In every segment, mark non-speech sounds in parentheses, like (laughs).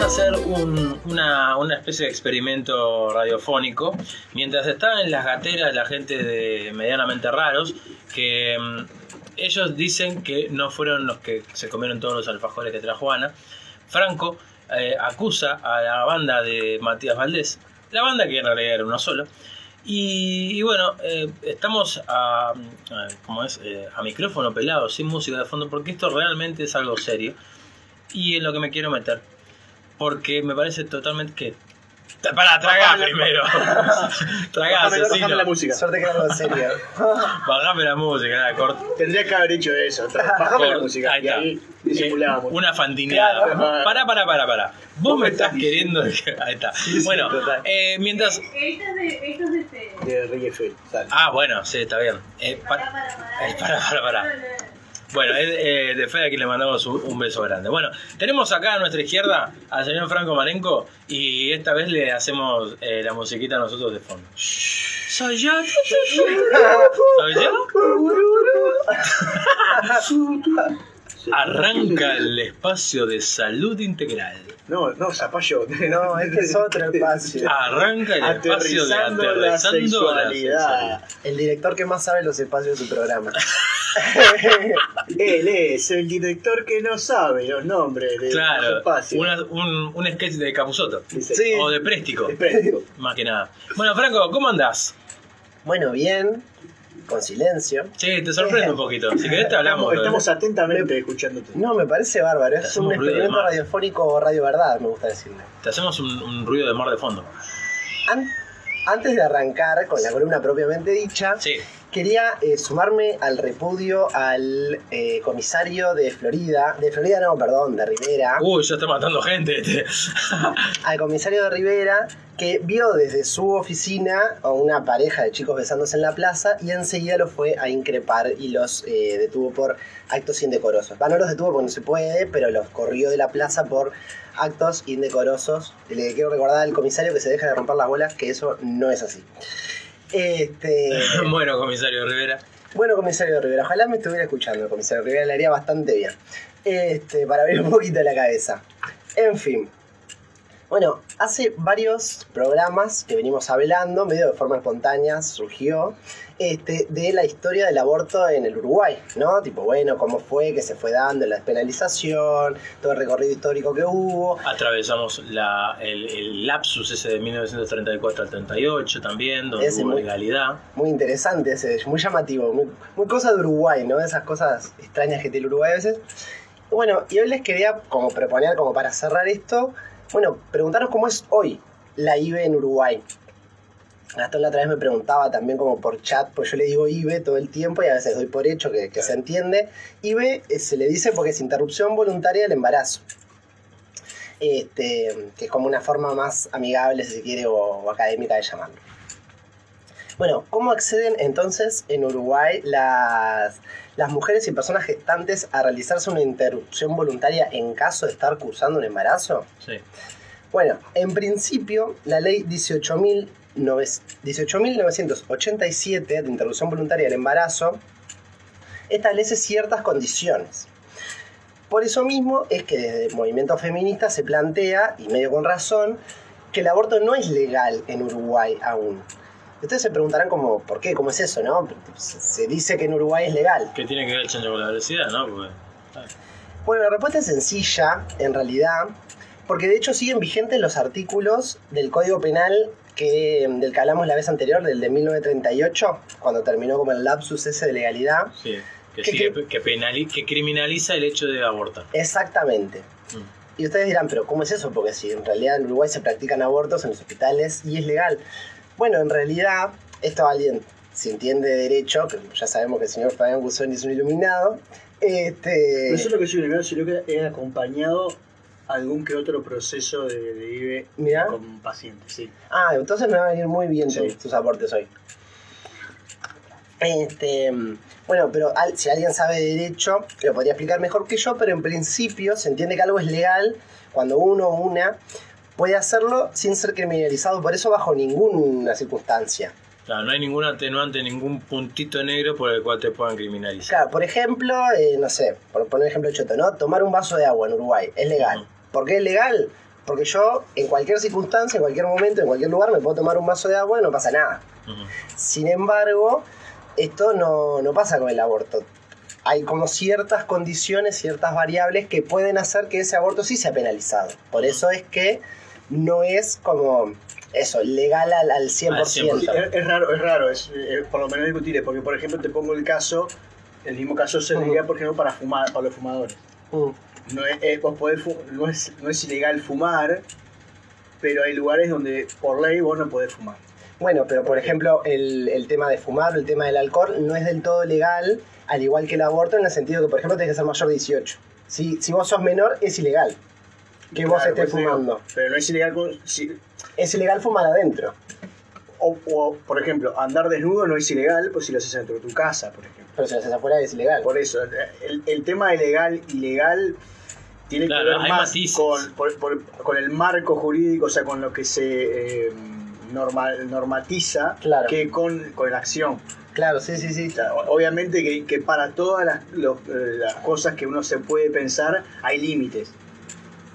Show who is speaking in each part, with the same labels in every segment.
Speaker 1: hacer un- una, una especie de experimento radiofónico. Mientras está en las gateras la gente de medianamente raros, que mm, ellos dicen que no fueron los que se comieron todos los alfajores que trajo Ana. Franco eh, acusa a la banda de Matías Valdés, la banda que en realidad era uno solo. Y, bueno, eh, estamos a- ¿cómo es? Eh, a micrófono pelado, sin música de fondo, porque esto realmente es algo serio. Y en lo que me quiero meter. Porque me parece totalmente que... Para,
Speaker 2: la-
Speaker 1: primero. (laughs) tragá,
Speaker 2: Bájame,
Speaker 1: asesino.
Speaker 2: bájame la música.
Speaker 3: Suerte que era serio.
Speaker 1: Bajame la música, nada, cort-
Speaker 2: Tendría que haber hecho eso. Bajame la música.
Speaker 1: Ahí
Speaker 2: y
Speaker 1: está.
Speaker 2: ahí
Speaker 1: Eh,
Speaker 2: disimulábamos.
Speaker 1: una fantineada.
Speaker 2: Claro.
Speaker 1: Pará, pará, pará, pará. Vos me estás queriendo. Ahí está. Bueno,
Speaker 2: total.
Speaker 1: eh, mientras.
Speaker 4: Esto es de, esto es de este.
Speaker 2: De. Sale.
Speaker 1: Ah, bueno, sí, está bien. Eh, pa-
Speaker 4: Pará, pará, pará.
Speaker 1: Eh, pará, pará, pará. Bueno, es eh, de Fede a quien le mandamos un, un beso grande. Bueno, tenemos acá a nuestra izquierda al señor Franco Marenco y esta vez le hacemos eh, la musiquita a nosotros de fondo. Soy yo. ¿Soy yo? (laughs) (laughs) Arranca el espacio de salud integral.
Speaker 2: No, no, zapallo. (laughs)
Speaker 3: No, este es otro (laughs) espacio.
Speaker 1: Arranca el espacio de
Speaker 2: Aterrizando la sexualidad.
Speaker 3: El director que más sabe los espacios de su programa. (laughs)
Speaker 2: Él es el director que no sabe los nombres de los
Speaker 1: Claro,
Speaker 2: espacios.
Speaker 1: una- un, un sketch de
Speaker 3: Sí.
Speaker 1: O de Préstico,
Speaker 2: "Espera,
Speaker 1: más que nada. Bueno, Franco, ¿cómo andás?
Speaker 3: Bueno, bien, con silencio.
Speaker 1: Sí, te sorprende un poquito. Si querés te hablamos.
Speaker 2: Estamos, estamos atentamente escuchándote.
Speaker 3: No, me parece bárbaro. Es un experimento radiofónico radio verdad, me gusta decirle.
Speaker 1: Te hacemos un, un ruido de mar de fondo.
Speaker 3: An- antes de arrancar con la columna propiamente dicha,
Speaker 1: Sí.
Speaker 3: Quería eh, sumarme al repudio al eh, comisario de Florida, de Florida no, perdón, de Rivera,
Speaker 1: Uy, ya está matando gente. este. (laughs)
Speaker 3: al comisario de Rivera que vio desde su oficina a una pareja de chicos besándose en la plaza y enseguida los fue a increpar y los eh, detuvo por actos indecorosos. Va, no los detuvo porque no se puede, pero los corrió de la plaza por actos indecorosos. Le quiero recordar al comisario que se deja de romper las bolas que eso no es así. Este, (laughs)
Speaker 1: bueno, comisario Rivera.
Speaker 3: bueno, comisario Rivera, ojalá me estuviera escuchando comisario Rivera, le haría bastante bien. Este, para abrir un poquito la cabeza. En fin. Bueno, hace varios programas que venimos hablando, medio de forma espontánea, surgió, este, de la historia del aborto en el Uruguay, ¿no? Tipo, bueno, cómo fue que se fue dando la despenalización, todo el recorrido histórico que hubo.
Speaker 1: Atravesamos la, el, el lapsus ese de 1934 al 38 también, donde hubo
Speaker 3: muy-
Speaker 1: legalidad.
Speaker 3: Muy interesante ese, muy llamativo, muy, muy cosa de Uruguay, ¿no? Esas cosas extrañas que tiene el Uruguay a veces. Bueno, y hoy les quería como proponer, como para cerrar esto, bueno, preguntaros cómo es hoy la IBE en Uruguay. Gastón la otra vez me preguntaba también como por chat, pues yo le digo IBE todo el tiempo y a veces doy por hecho que, que se entiende. IBE eh, se le dice porque es interrupción voluntaria del embarazo. Este, que es como una forma más amigable, si se quiere, o, o académica de llamarlo. Bueno, ¿cómo acceden entonces en Uruguay las, las mujeres y personas gestantes a realizarse una interrupción voluntaria en caso de estar cursando un embarazo?
Speaker 1: Sí.
Speaker 3: Bueno, en principio, la ley 18.000 noves- 18.987 de interrupción voluntaria del embarazo establece ciertas condiciones. Por eso mismo es que desde el movimiento feminista se plantea, y medio con razón, que el aborto no es legal en Uruguay aún. Ustedes se preguntarán como, ¿por qué? ¿Cómo es eso, no? Se dice que en Uruguay es legal.
Speaker 1: ¿Qué tiene que ver el chancho con la velocidad, no? Porque,
Speaker 3: Bueno, la respuesta es sencilla, en realidad, porque de hecho siguen vigentes los artículos del Código Penal que, del que hablamos la vez anterior, del de 1938, cuando terminó como el lapsus ese de legalidad.
Speaker 1: sí. Que,
Speaker 3: ¿Qué-
Speaker 1: sigue- que, penali- que criminaliza el hecho de abortar.
Speaker 3: Exactamente.
Speaker 1: Mm.
Speaker 3: Y ustedes dirán, pero ¿cómo es eso? Porque si en realidad en Uruguay se practican abortos en los hospitales y es legal. Bueno, en realidad, esto alguien, si entiende derecho, que ya sabemos que el señor Fabián Guzón es un iluminado, este...
Speaker 2: No solo que soy un sino que he acompañado algún que otro proceso de, de IBE
Speaker 3: Mirá.
Speaker 2: con pacientes, sí.
Speaker 3: Ah, entonces me va a venir muy bien
Speaker 2: Sí.
Speaker 3: tus, tus aportes hoy. Este, bueno, pero al- si alguien sabe de derecho, lo podría explicar mejor que yo, pero en principio se entiende que algo es legal cuando uno o una puede hacerlo sin ser criminalizado, por eso bajo ninguna circunstancia.
Speaker 1: Claro, no hay ningún atenuante, ningún puntito negro por el cual te puedan criminalizar.
Speaker 3: Claro, por ejemplo, eh, no sé, por poner un ejemplo choto, ¿no? Tomar un vaso de agua en Uruguay es legal. ¿Por qué es legal? Porque yo, en cualquier circunstancia, en cualquier momento, en cualquier lugar, me puedo tomar un vaso de agua y no pasa nada. Sin embargo, esto no, no pasa con el aborto. Hay como ciertas condiciones, ciertas variables que pueden hacer que ese aborto sí sea penalizado. Por eso es que no es como eso, legal al, al 100%.
Speaker 1: Al 100%.
Speaker 2: Sí, es, es raro, es raro, es, eh, por lo menos discutible, porque por ejemplo te pongo el caso, el mismo caso se
Speaker 3: Ujú.
Speaker 2: diría por ejemplo para fumar, para los fumadores. No es, eh, vos podés no, es, no es ilegal fumar, pero hay lugares donde por ley vos no podés fumar.
Speaker 3: Bueno, pero por ejemplo, el, el tema de fumar, el tema del alcohol, no es del todo legal, al igual que el aborto, en el sentido que, por ejemplo, tenés que ser mayor de 18. Si, si vos sos menor, es ilegal que vos estés
Speaker 2: digo,
Speaker 3: fumando.
Speaker 2: pero no es ilegal, si-
Speaker 3: Es ilegal fumar adentro.
Speaker 2: O, o, por ejemplo, andar desnudo no es ilegal, pues si lo haces dentro de tu casa, por ejemplo.
Speaker 3: Pero si lo haces afuera es ilegal.
Speaker 2: Por eso, el, el tema de legal, ilegal, tiene
Speaker 1: Claro,
Speaker 2: que ver más con, por- por- con el marco jurídico, o sea, con lo que se eh, normal, normatiza,
Speaker 3: Claro.
Speaker 2: que con, con la acción.
Speaker 3: Claro, sí, sí, sí.
Speaker 2: Obviamente que, que para todas las, los- eh, las cosas que uno se puede pensar, hay límites.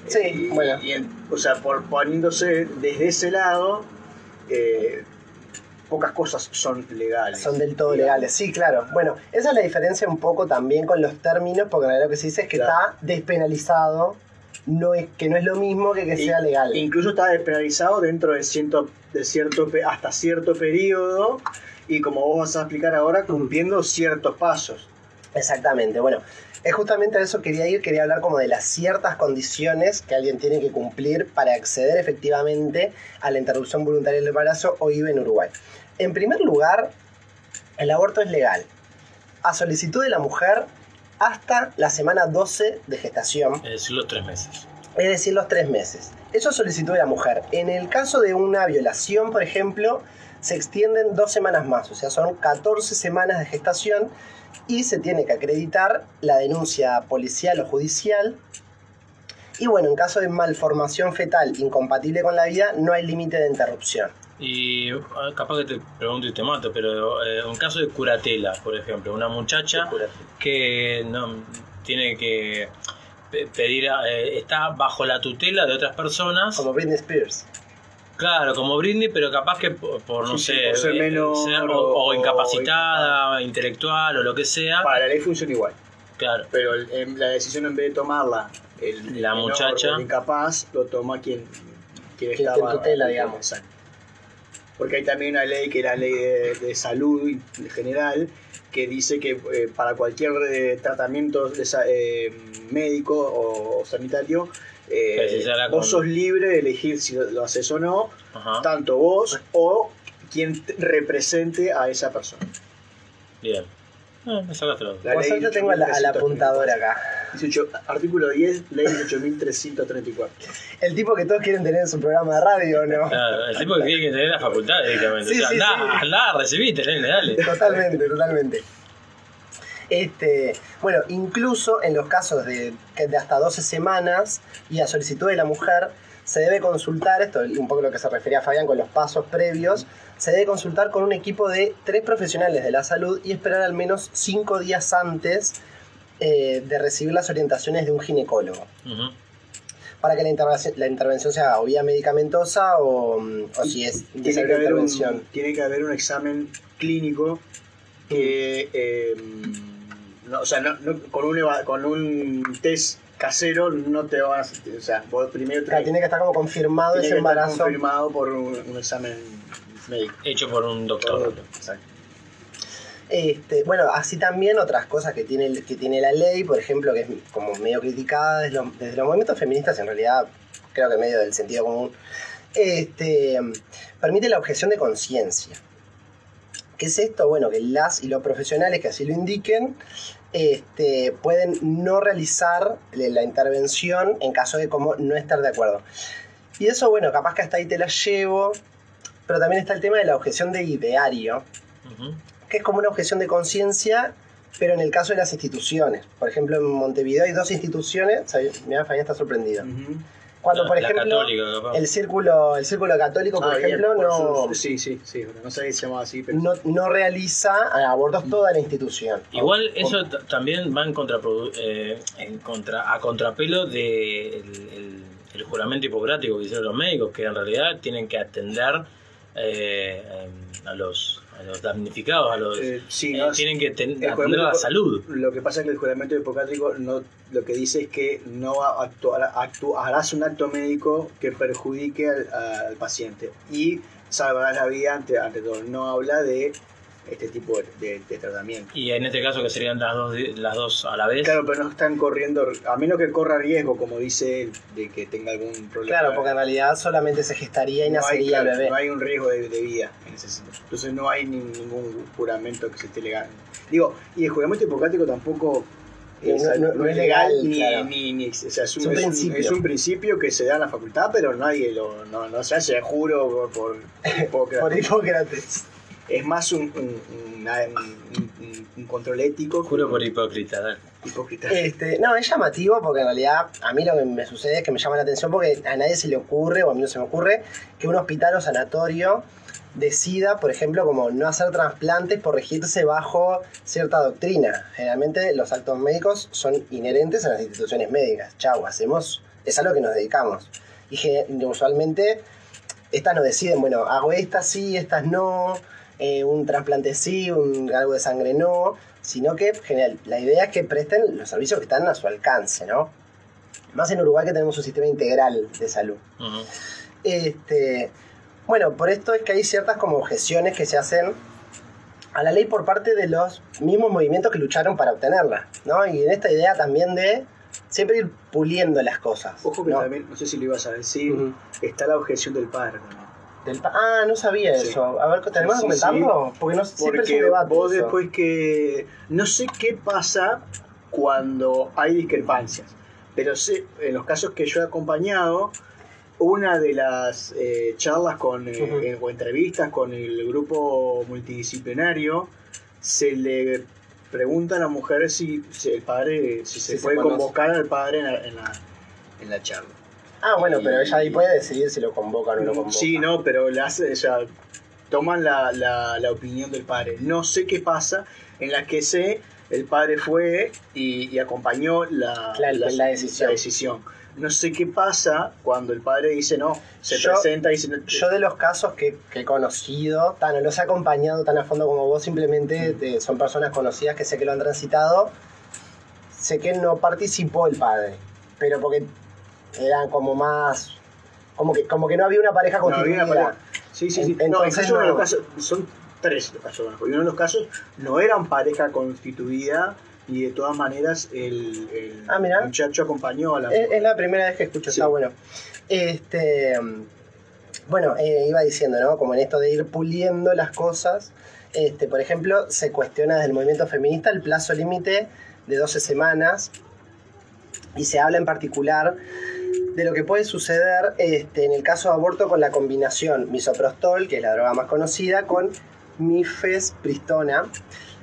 Speaker 3: Sí,
Speaker 2: Y-
Speaker 3: bueno.
Speaker 2: y en- o sea, por, poniéndose desde ese lado, eh, pocas cosas son legales.
Speaker 3: Son del todo
Speaker 2: digamos.
Speaker 3: legales, sí, claro. Bueno, esa es la diferencia un poco también con los términos, porque lo que se dice es que
Speaker 2: Claro.
Speaker 3: está despenalizado, no es, que no es lo mismo que que
Speaker 2: Y-
Speaker 3: sea legal.
Speaker 2: Incluso está despenalizado dentro de, ciento, de cierto hasta cierto periodo y como vos vas a explicar ahora, cumpliendo ciertos pasos.
Speaker 3: Exactamente, bueno, es justamente a eso quería ir, quería hablar como de las ciertas condiciones que alguien tiene que cumplir para acceder efectivamente a la interrupción voluntaria del embarazo o IVE en Uruguay. En primer lugar, el aborto es legal, a solicitud de la mujer hasta la semana 12 de gestación,
Speaker 1: Es decir, los tres meses.
Speaker 3: es decir, los tres meses. Eso es solicitud de la mujer. En el caso de una violación, por ejemplo, se extienden dos semanas más, o sea, son 14 semanas de gestación y se tiene que acreditar la denuncia policial o judicial. Y bueno, en caso de malformación fetal incompatible con la vida, no hay límite de interrupción.
Speaker 1: Y ah, capaz que te pregunto y te mato, pero eh, un caso de curatela, por ejemplo, una muchacha que no tiene que pe- pedir, eh, está bajo la tutela de otras personas,
Speaker 3: Como Britney Spears.
Speaker 1: Claro, como Britney, pero capaz que por, por, no
Speaker 2: Sí, sí,
Speaker 1: sé,
Speaker 2: por ser
Speaker 1: eh,
Speaker 2: menor
Speaker 1: ser- o,
Speaker 2: o-
Speaker 1: o incapacitada, intelectual o lo que sea,
Speaker 2: Para la ley funciona igual,
Speaker 1: claro.
Speaker 2: pero el- em, la decisión en vez de tomarla el
Speaker 1: La
Speaker 2: menor
Speaker 1: muchacha.
Speaker 2: el incapaz, lo toma quien, quien
Speaker 3: Quien
Speaker 2: está
Speaker 3: esté en
Speaker 2: bajo-
Speaker 3: tutela, digamos.
Speaker 2: Exacto. Porque hay también una ley que es la ley de, de salud en general que dice que eh, para cualquier eh, tratamiento de eh, médico o, sanitario eh,
Speaker 1: Precisará
Speaker 2: vos
Speaker 1: con-
Speaker 2: sos libre de elegir si lo, lo haces o no,
Speaker 1: Ajá.
Speaker 2: tanto vos o quien te- represente a esa persona.
Speaker 1: Bien. Me sacaste la.
Speaker 2: La ley
Speaker 3: tengo a la, a la
Speaker 2: 18.334.
Speaker 3: apuntadora acá.
Speaker 2: 18 artículo 10, ley 18.334.
Speaker 3: El tipo que todos quieren tener en su programa de radio, ¿o ¿no?
Speaker 1: Claro, el tipo que tiene que tener la facultad directamente.
Speaker 3: Sí,
Speaker 1: o sea,
Speaker 3: sí,
Speaker 1: andá,
Speaker 3: sí.
Speaker 1: andá, recibite, nene, dale.
Speaker 3: Totalmente, totalmente. Este, bueno, incluso en los casos de, de hasta 12 semanas y a solicitud de la mujer, se debe consultar, esto es un poco lo que se refería Fabián con los pasos previos, se debe consultar con un equipo de tres profesionales de la salud y esperar al menos cinco días antes eh, de recibir las orientaciones de un ginecólogo.
Speaker 1: Ujú.
Speaker 3: Para que la intervención, la intervención sea o vía medicamentosa o, mm, o si es
Speaker 2: tiene que, haber un,
Speaker 3: intervención.
Speaker 2: tiene que haber un examen clínico que, eh, no, o sea, no, no- con, un, eva- con un test casero no te vas, o sea, vos primero
Speaker 3: Claro,
Speaker 2: tenés-
Speaker 3: tiene que estar como confirmado
Speaker 2: tiene
Speaker 3: ese
Speaker 2: que estar
Speaker 3: embarazo.
Speaker 2: confirmado por un, un examen médico.
Speaker 1: Hecho por un doctor.
Speaker 2: Exacto.
Speaker 3: Este, bueno, así también otras cosas que tiene, la ley, por ejemplo, que es como medio criticada desde, los- movimientos feministas, en realidad creo que medio del sentido común, este, permite la objeción de conciencia. ¿Qué es esto? Bueno, que las y los profesionales que así lo indiquen este, pueden no realizar la intervención en caso de como no estar de acuerdo. Y eso, bueno, capaz que hasta ahí te la llevo, pero también está el tema de la objeción de ideario. Que es como una objeción de conciencia, pero en el caso de las instituciones. Por ejemplo, en Montevideo hay dos instituciones, mira, Fabián está sorprendido.
Speaker 2: Ujú.
Speaker 3: Cuando,
Speaker 1: La-
Speaker 3: por ejemplo,
Speaker 1: católica,
Speaker 3: el círculo, el círculo católico, por
Speaker 2: Ah, bien,
Speaker 3: ejemplo,
Speaker 2: por
Speaker 3: no,
Speaker 2: sí, sí, sí, no sabía que se así, pero
Speaker 3: no, no realiza abortos toda la institución.
Speaker 1: Igual eso también va en, eh, en contra, a contrapelo del el, el juramento hipocrático que hicieron los médicos, que en realidad tienen que atender eh, em, a los a los damnificados, a los
Speaker 2: Eh, sí,
Speaker 1: eh,
Speaker 2: no,
Speaker 1: tienen que ten-
Speaker 2: el
Speaker 1: atender
Speaker 2: juramento
Speaker 1: la salud.
Speaker 2: Lo que pasa es que el juramento hipocrático no, lo que dice es que no actuará- actu- harás un acto médico que perjudique al, al paciente y salvarás la vida ante, ante todo. No habla de este tipo de, de- de tratamiento.
Speaker 1: Y en este caso que serían las dos las dos a la vez.
Speaker 2: Claro, pero no están corriendo, a menos que corra riesgo, como dice él, de que tenga algún problema.
Speaker 3: Claro, porque en realidad solamente se gestaría y
Speaker 2: no hay,
Speaker 3: nacería el bebé.
Speaker 2: no hay un riesgo de, de vida en ese sentido. Entonces no hay ni- ningún juramento que se esté legal. Digo, y el juramento hipocrático tampoco
Speaker 3: No-
Speaker 2: es,
Speaker 3: no-
Speaker 2: no
Speaker 3: no
Speaker 2: es
Speaker 3: es
Speaker 2: legal,
Speaker 3: legal,
Speaker 2: ni,
Speaker 3: claro.
Speaker 2: ni, ni- o sea, es, un,
Speaker 3: Es un
Speaker 2: es un-
Speaker 3: principio.
Speaker 2: es un principio que se da en la facultad, pero nadie lo, no, no se hace juro por, por, por- (laughs)
Speaker 3: Por Hipócrates.
Speaker 2: Es más un, un, una- un- un- un control ético.
Speaker 1: Juro por hipócrita. dale.
Speaker 2: hipócrita.
Speaker 3: Este, no, es llamativo porque en realidad a mí lo que me sucede es que me llama la atención porque a nadie se le ocurre, o a mí no se me ocurre, que un hospital o sanatorio decida, por ejemplo, como no hacer trasplantes por regirse bajo cierta doctrina. Generalmente los actos médicos son inherentes a las instituciones médicas. Chau, hacemos, es a lo que nos dedicamos. Y usualmente estas nos deciden, bueno, hago estas sí, estas no, eh, un trasplante sí, un, algo de sangre no, sino que general, la idea es que presten los servicios que están a su alcance, ¿no? Más en Uruguay que tenemos un sistema integral de salud. Este, bueno, por esto es que hay ciertas como objeciones que se hacen a la ley por parte de los mismos movimientos que lucharon para obtenerla, ¿no? Y en esta idea también de siempre ir puliendo las cosas.
Speaker 2: Ojo que
Speaker 3: ¿no?
Speaker 2: también, no sé si lo ibas a decir, está la objeción del padre también.
Speaker 3: Del ah, no sabía
Speaker 2: Sí.
Speaker 3: eso. A ver, ¿tenemos que comentarlo? Porque no, siempre es un
Speaker 2: Porque
Speaker 3: debate.
Speaker 2: vos
Speaker 3: eso.
Speaker 2: después que... No sé qué pasa cuando hay discrepancias, pero sé, en los casos que yo he acompañado, una de las eh, charlas con, eh, o entrevistas con el grupo multidisciplinario, se le pregunta a la mujer si, si el padre, si se
Speaker 3: Si
Speaker 2: puede convocar al padre en la, en la, en la charla.
Speaker 3: Ah, bueno,
Speaker 2: Y-
Speaker 3: pero ella ahí puede decidir si lo convoca o no lo convoca.
Speaker 2: Sí, no, pero le hace, o sea, toman la, la, la opinión del padre. No sé qué pasa, en la que sé, el padre fue y, y acompañó la,
Speaker 3: Claro, la decisión.
Speaker 2: la decisión. No sé qué pasa cuando el padre dice no, se
Speaker 3: Yo-
Speaker 2: presenta y dice...
Speaker 3: Yo de los casos que, que he conocido, tan, no los he acompañado tan a fondo como vos, simplemente
Speaker 2: Mm.
Speaker 3: eh, son personas conocidas que sé que lo han transitado. Sé que no participó el padre, pero porque eran como más... Como que, como que no había una pareja
Speaker 2: No, había
Speaker 3: constituida.
Speaker 2: una pareja. Sí, sí, sí.
Speaker 3: En-
Speaker 2: no,
Speaker 3: entonces
Speaker 2: uno de
Speaker 3: no.
Speaker 2: los casos, son tres los casos. Y uno de los casos no eran pareja constituida y de todas maneras el, el
Speaker 3: Ah,
Speaker 2: muchacho acompañó a la
Speaker 3: Es, es la primera vez que escucho,
Speaker 2: Sí.
Speaker 3: está bueno. Este, bueno, eh, iba diciendo, ¿no? Como en esto de ir puliendo las cosas. Este, por ejemplo, se cuestiona desde el movimiento feminista el plazo límite de 12 semanas y se habla en particular de lo que puede suceder este, en el caso de aborto con la combinación misoprostol, que es la droga más conocida, con mifepristona,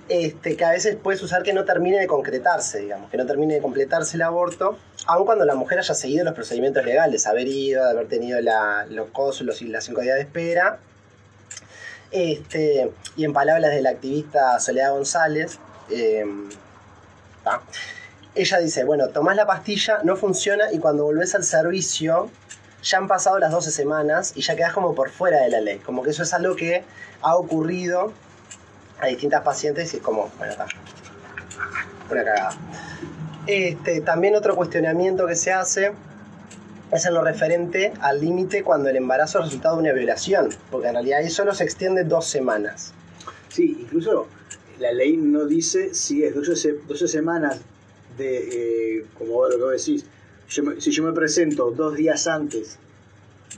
Speaker 3: este, que a veces puedes usar que no termine de concretarse, digamos, que no termine de completarse el aborto, aun cuando la mujer haya seguido los procedimientos legales, haber ido, haber tenido los cónsulos y las cinco días de espera. Este, y en palabras de la activista Soledad González, eh, ella dice, bueno, tomás la pastilla, no funciona y cuando volvés al servicio ya han pasado las 12 semanas y ya quedás como por fuera de la ley. Como que eso es algo que ha ocurrido a distintas pacientes y es como, bueno, está. Una cagada. Este, también otro cuestionamiento que se hace es en lo referente al límite cuando el embarazo es resultado de una violación, porque en realidad ahí solo se extiende dos semanas.
Speaker 2: Sí, incluso la ley no dice si es 12, se- 12 semanas de, eh, como lo que vos decís, yo me- si yo me presento dos días antes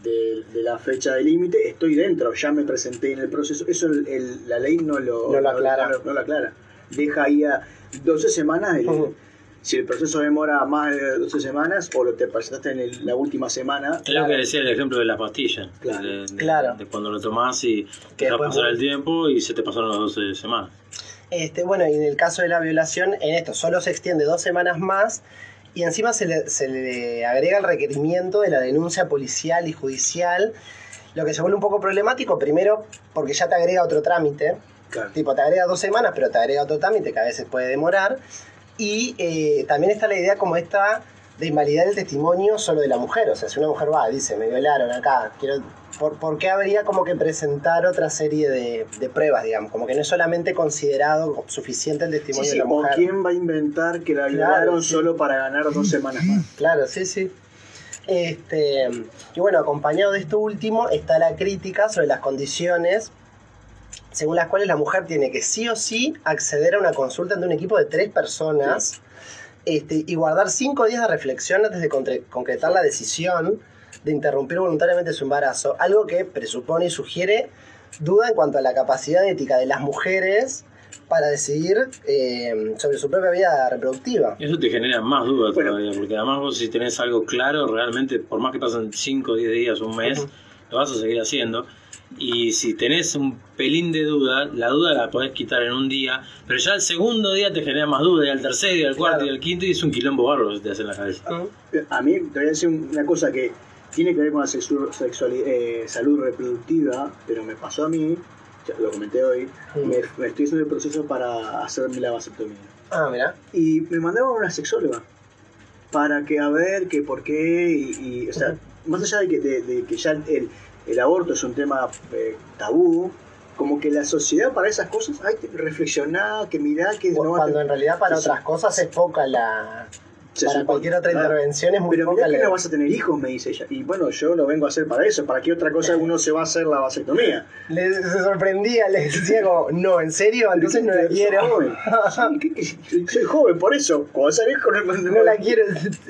Speaker 2: de, de la fecha de límite, estoy dentro, ya me presenté en el proceso. Eso el- el- la ley no lo,
Speaker 3: No lo aclara.
Speaker 2: No, no lo aclara. Deja ahí a 12 semanas, el- si el proceso demora más de 12 semanas o lo te presentaste en el- la última semana,
Speaker 1: Es lo que decía el ejemplo de la pastilla.
Speaker 2: Claro.
Speaker 1: De, de-
Speaker 3: Claro.
Speaker 1: de cuando lo tomás y
Speaker 3: Que
Speaker 1: dejas
Speaker 3: después
Speaker 1: pasar el tiempo y se te pasaron las 12 semanas.
Speaker 3: Este, bueno, y en el caso de la violación, en esto solo se extiende dos semanas más y encima se le, se le agrega el requerimiento de la denuncia policial y judicial, lo que se vuelve un poco problemático, primero porque ya te agrega otro trámite,
Speaker 2: claro.
Speaker 3: tipo te agrega dos semanas, pero te agrega otro trámite que a veces puede demorar, y eh, también está la idea como esta de invalidar el testimonio solo de la mujer. O sea, si una mujer va y dice, me violaron acá, quiero. ¿Por, por qué habría como que presentar otra serie de, de pruebas, digamos? Como que no es solamente considerado suficiente el testimonio
Speaker 2: sí,
Speaker 3: de la
Speaker 2: ¿O
Speaker 3: mujer.
Speaker 2: quién va a inventar que la
Speaker 3: Claro,
Speaker 2: violaron
Speaker 3: sí.
Speaker 2: solo para ganar dos semanas más? (laughs)
Speaker 3: Claro, sí, sí. Este, y bueno, acompañado de esto último está la crítica sobre las condiciones según las cuales la mujer tiene que sí o sí acceder a una consulta ante un equipo de tres personas este, y guardar cinco días de reflexión antes de concretar la decisión de interrumpir voluntariamente su embarazo, algo que presupone y sugiere duda en cuanto a la capacidad ética de las mujeres para decidir eh, sobre su propia vida reproductiva.
Speaker 1: Eso te genera más dudas
Speaker 2: Bueno.
Speaker 1: todavía, porque además vos si tenés algo claro, realmente, por más que pasen 5 o 10 días, un mes, lo vas a seguir haciendo. Y si tenés un pelín de duda, la duda la podés quitar en un día, pero ya el segundo día te genera más duda, y al tercer, y al cuarto,
Speaker 3: Claro.
Speaker 1: y al quinto, y es un quilombo bárbaro que se te hace en la cabeza.
Speaker 2: A mí te voy a decir una cosa que tiene que ver con la eh, salud reproductiva, pero me pasó a mí, ya lo comenté hoy, me, me estoy haciendo el proceso para hacerme la vasectomía.
Speaker 3: Ah, mira.
Speaker 2: Y me mandaron a una sexóloga para que a ver que por qué, y, y, o sea, más allá de que, de, de que ya el, el aborto es un tema eh, tabú, como que la sociedad para esas cosas hay que reflexionar, que mirar, que no
Speaker 3: Cuando
Speaker 2: tener-
Speaker 3: en realidad para
Speaker 2: sí.
Speaker 3: otras cosas es poca la...
Speaker 2: se
Speaker 3: para
Speaker 2: supone-
Speaker 3: cualquier otra
Speaker 2: Claro.
Speaker 3: intervención es muy
Speaker 2: Pero mirá que no vas a tener hijos, me dice ella. Y bueno, yo lo vengo a hacer para eso. ¿Para qué otra cosa uno se va a hacer la vasectomía?
Speaker 3: Le, se sorprendía, le decía como, no, ¿en serio? Entonces no la quiero.
Speaker 2: joven. Sí, ¿qué- qué- soy joven, por eso. Cuando sea viejo no,
Speaker 3: No la quiero,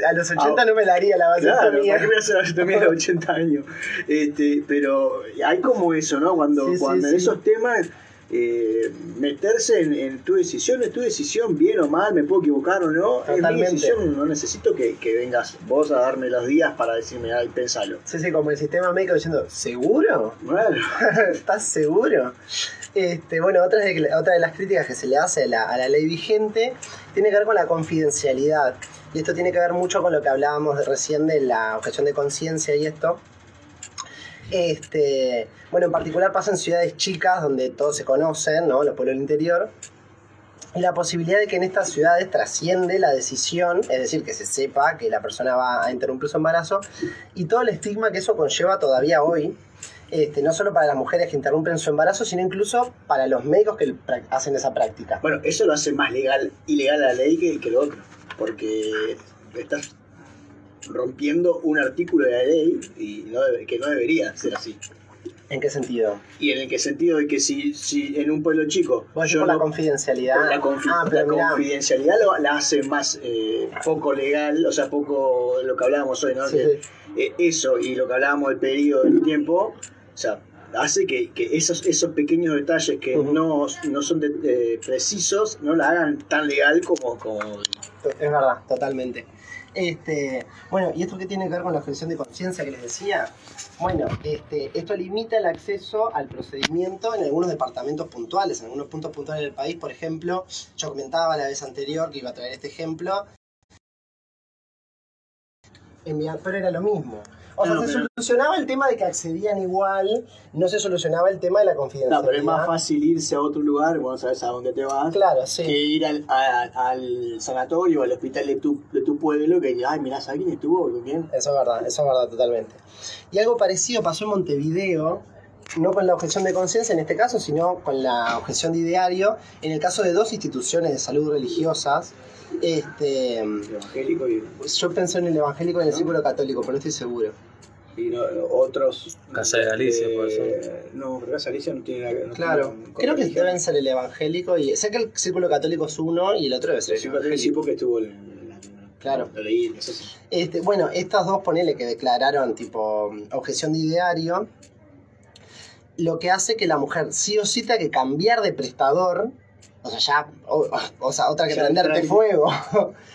Speaker 3: a los 80 no me la haría la
Speaker 2: Ah, Claro,
Speaker 3: vasectomía.
Speaker 2: ¿para qué voy a hacer la vasectomía a los 80 años? Este, pero hay como eso, ¿no? Cuando,
Speaker 3: Sí,
Speaker 2: cuando
Speaker 3: sí.
Speaker 2: esos temas, eh, meterse en, en tu decisión, es tu decisión, bien o mal, me puedo equivocar o no, es mi decisión, no necesito que, que vengas vos a darme los días para decirme, ay, pensalo.
Speaker 3: Sí, sí, como el sistema médico diciendo, ¿seguro?
Speaker 2: Bueno, (laughs)
Speaker 3: ¿Estás seguro? Este, bueno, otra de, otra de las críticas que se le hace a la, a la ley vigente tiene que ver con la confidencialidad. Y esto tiene que ver mucho con lo que hablábamos de recién de la objeción de conciencia y esto. Este, bueno, en particular pasa en ciudades chicas donde todos se conocen, ¿no? Los pueblos del interior. Y la posibilidad de que en estas ciudades trasciende la decisión, es decir, que se sepa que la persona va a interrumpir su embarazo, y todo el estigma que eso conlleva todavía hoy, este, no solo para las mujeres que interrumpen su embarazo, sino incluso para los médicos que hacen esa práctica.
Speaker 2: bueno, eso lo hace más legal, ilegal la ley que, que lo otro. Porque estás rompiendo un artículo de la ley y no debe- que no debería ser así.
Speaker 3: ¿En qué sentido?
Speaker 2: Y en el que sentido de que si, si en un pueblo chico
Speaker 3: ¿Vos decís
Speaker 2: yo
Speaker 3: por la confidencialidad?
Speaker 2: por la, confi-
Speaker 3: ah,
Speaker 2: la confidencialidad lo- la hace más eh, poco legal, o sea, poco lo que hablábamos hoy, ¿no?
Speaker 3: sí,
Speaker 2: Que,
Speaker 3: sí.
Speaker 2: eh, eso y lo que hablábamos del periodo del tiempo, o sea, hace que, que esos, esos pequeños detalles que no, no son de- de- precisos no la hagan tan legal como, como
Speaker 3: Es verdad, totalmente. Este, bueno, ¿y esto qué tiene que ver con la objeción de conciencia que les decía? Bueno, este, esto limita el acceso al procedimiento en algunos departamentos puntuales, en algunos puntos puntuales del país. Por ejemplo, yo comentaba la vez anterior que iba a traer este ejemplo. En era lo mismo. O sea,
Speaker 2: No,
Speaker 3: se
Speaker 2: pero-
Speaker 3: solucionaba el tema de que accedían igual, no se solucionaba el tema de la
Speaker 2: No,
Speaker 3: confidencialidad.
Speaker 2: pero es más fácil irse a otro lugar, vos sabes a dónde te vas,
Speaker 3: Claro, sí.
Speaker 2: que ir al, a- al sanatorio o al hospital de tu, de tu pueblo, que ay, mirá, ¿sabes quién estuvo? ¿Con quién?
Speaker 3: Eso es verdad, eso es verdad totalmente. Y algo parecido pasó en Montevideo, no con la objeción de conciencia en este caso, sino con la objeción de ideario, en el caso de dos instituciones de salud religiosas. Este,
Speaker 2: Evangélico y,
Speaker 3: yo pensé en el evangélico y en el círculo católico, pero no estoy seguro.
Speaker 2: Y no- otros.
Speaker 1: Casa de Galicia,
Speaker 2: eh,
Speaker 1: puede ser.
Speaker 2: No, pero Casa de Galicia no tiene nada que ver. no
Speaker 3: Claro,
Speaker 2: tiene con- con
Speaker 3: creo que
Speaker 2: religión.
Speaker 3: deben ser el evangélico y sé que el círculo católico es uno y el otro debe ser el
Speaker 2: sí, sí,
Speaker 3: evangélico.
Speaker 2: porque estuvo en la-
Speaker 3: Claro.
Speaker 2: Lo leí, eso sí.
Speaker 3: Este, bueno, estas dos ponele que declararon tipo objeción de ideario, lo que hace que la mujer sí o sí tenga que cambiar de prestador, o sea, ya, o, o sea, otra que
Speaker 2: Ya,
Speaker 3: prenderte fuego.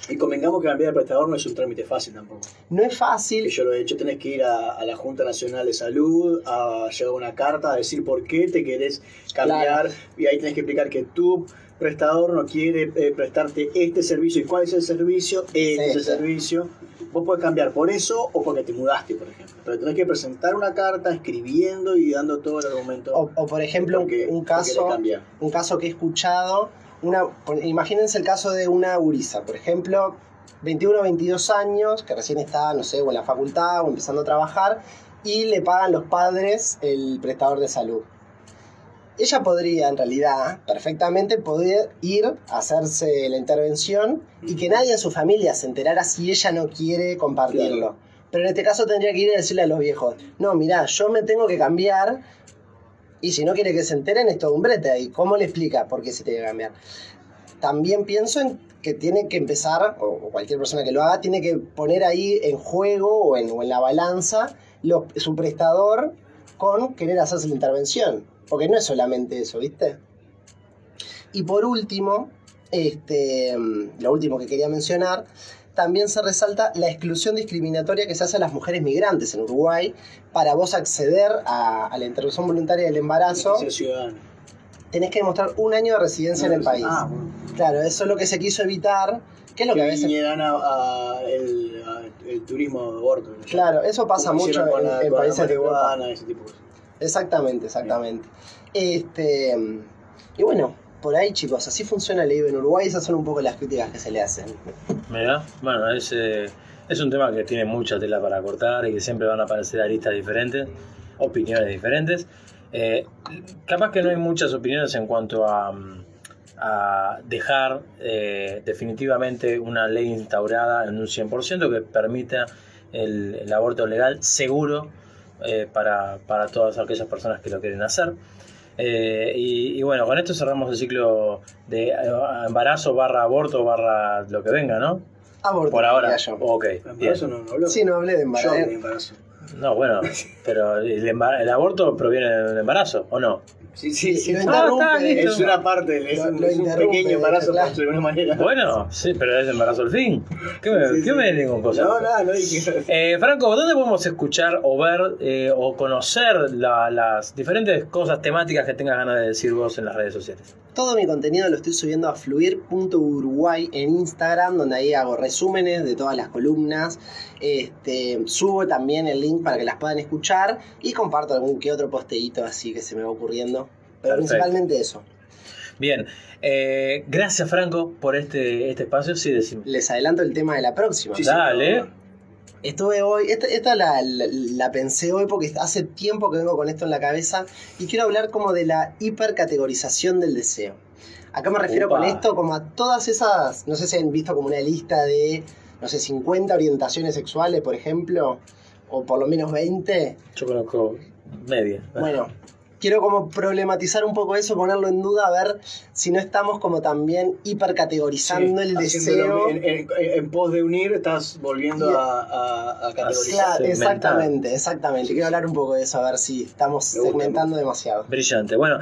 Speaker 2: Y convengamos que cambiar de prestador no es un trámite fácil tampoco.
Speaker 3: No es
Speaker 2: Que
Speaker 3: fácil,
Speaker 2: yo lo he hecho, tenés que ir a, a la Junta Nacional de Salud, a llevar una carta, a decir por qué te querés cambiar, y ahí tenés que explicar que tu prestador no quiere eh, prestarte este servicio. ¿Y cuál es el servicio? Este es
Speaker 3: Sí,
Speaker 2: el
Speaker 3: sí.
Speaker 2: servicio. Vos podés cambiar por eso o porque te mudaste, por ejemplo. Pero tenés que presentar una carta escribiendo y dando todo el argumento.
Speaker 3: o, o por ejemplo, un,
Speaker 2: porque-
Speaker 3: un
Speaker 2: porque
Speaker 3: caso, un caso que he escuchado, una, imagínense el caso de una gurisa, por ejemplo, 21 o 22 años, que recién está, no sé, o en la facultad o empezando a trabajar, y le pagan los padres el prestador de salud. Ella podría, en realidad, perfectamente poder ir a hacerse la intervención y que nadie en su familia se enterara si ella no quiere compartirlo.
Speaker 2: Claro.
Speaker 3: Pero en este caso tendría que ir a decirle a los viejos, no, mirá, yo me tengo que cambiar y si no quiere que se enteren es todo un brete. ¿Y cómo le explica por qué se tiene que cambiar? También pienso en que tiene que empezar, o o cualquier persona que lo haga, tiene que poner ahí en juego o en, o en la balanza lo- su prestador con querer hacerse la intervención. Porque no es solamente eso, ¿viste? Y por último, este, mm, lo último que quería mencionar, también se resalta la exclusión discriminatoria que se hace a las mujeres migrantes en Uruguay para vos acceder a, a la interrupción voluntaria del embarazo.
Speaker 2: Ser ciudadano.
Speaker 3: Tenés que demostrar un año de residencia en el país.
Speaker 2: Ah, bueno.
Speaker 3: Claro, eso es lo que se quiso evitar. ¿Qué es lo que a
Speaker 2: que
Speaker 3: veces...
Speaker 2: vinieran a, a el, a el turismo de aborto. ¿no?
Speaker 3: Claro, eso pasa
Speaker 2: Como
Speaker 3: mucho en, países de Europa.
Speaker 2: ese tipo de cosas.
Speaker 3: Exactamente, exactamente. Este, y bueno, por ahí chicos, así funciona el IVA en Uruguay, esas son un poco las críticas que se le hacen.
Speaker 1: Mirá, bueno, es, eh, es un tema que tiene mucha tela para cortar y que siempre van a aparecer aristas diferentes, opiniones diferentes. Eh, capaz que no hay muchas opiniones en cuanto a, dejar eh, definitivamente una ley instaurada en un 100% que permita el aborto legal seguro eh, para, para todas aquellas personas que lo quieren hacer. Eh, y, y bueno, con esto cerramos el ciclo de eh, embarazo barra aborto barra lo que venga, ¿no?
Speaker 3: Aborto,
Speaker 1: Por ahora.
Speaker 3: yo.
Speaker 1: Ok.
Speaker 2: ¿Embarazo no, no habló?
Speaker 3: Sí, no hablé de
Speaker 2: Yo
Speaker 3: embarazo.
Speaker 2: hablé de embarazo.
Speaker 1: No, bueno, pero el, embar- el aborto proviene del embarazo, ¿o no?
Speaker 2: Sí, sí,
Speaker 3: Si
Speaker 2: sí.
Speaker 3: lo
Speaker 1: Ah,
Speaker 3: interrumpe,
Speaker 1: está, listo.
Speaker 2: Es una parte, es,
Speaker 3: Lo-
Speaker 2: un,
Speaker 3: lo
Speaker 2: es un pequeño embarazo,
Speaker 3: claro.
Speaker 2: de alguna manera.
Speaker 1: Bueno, sí, pero es embarazo al fin. ¿Qué me,
Speaker 2: Sí,
Speaker 1: qué
Speaker 2: sí.
Speaker 1: me venís con cosas?
Speaker 2: No, nada, no dije.
Speaker 1: Eh, Franco, ¿dónde podemos escuchar o ver eh, o conocer la- las diferentes cosas temáticas que tengas ganas de decir vos en las redes sociales?
Speaker 3: Todo mi contenido lo estoy subiendo a fluir.uruguay en Instagram, donde ahí hago resúmenes de todas las columnas. Este, subo también el link para que las puedan escuchar y comparto algún que otro posteíto así que se me va ocurriendo. Pero
Speaker 1: Perfecto.
Speaker 3: principalmente eso.
Speaker 1: Bien, eh, gracias Franco por este, este espacio. Sí, decime.
Speaker 3: Les adelanto el tema de la próxima.
Speaker 2: Sí, sí,
Speaker 1: Dale.
Speaker 3: Estuve hoy, esta, esta la, la- la pensé hoy porque hace tiempo que vengo con esto en la cabeza y quiero hablar como de la hipercategorización del deseo. Acá me refiero con esto como a todas esas, no sé si han visto como una lista de, no sé, 50 orientaciones sexuales, por ejemplo, o por lo menos 20.
Speaker 1: Yo conozco media.
Speaker 3: Bueno, quiero como problematizar un poco eso, ponerlo en duda, a ver si no estamos como también hipercategorizando
Speaker 2: Sí,
Speaker 3: el deseo.
Speaker 2: En, en- en pos de unir, estás volviendo a, a, a categorizar.
Speaker 3: Claro, exactamente, exactamente. Quiero hablar un poco de eso, a ver si estamos segmentando demasiado.
Speaker 1: Brillante. Bueno,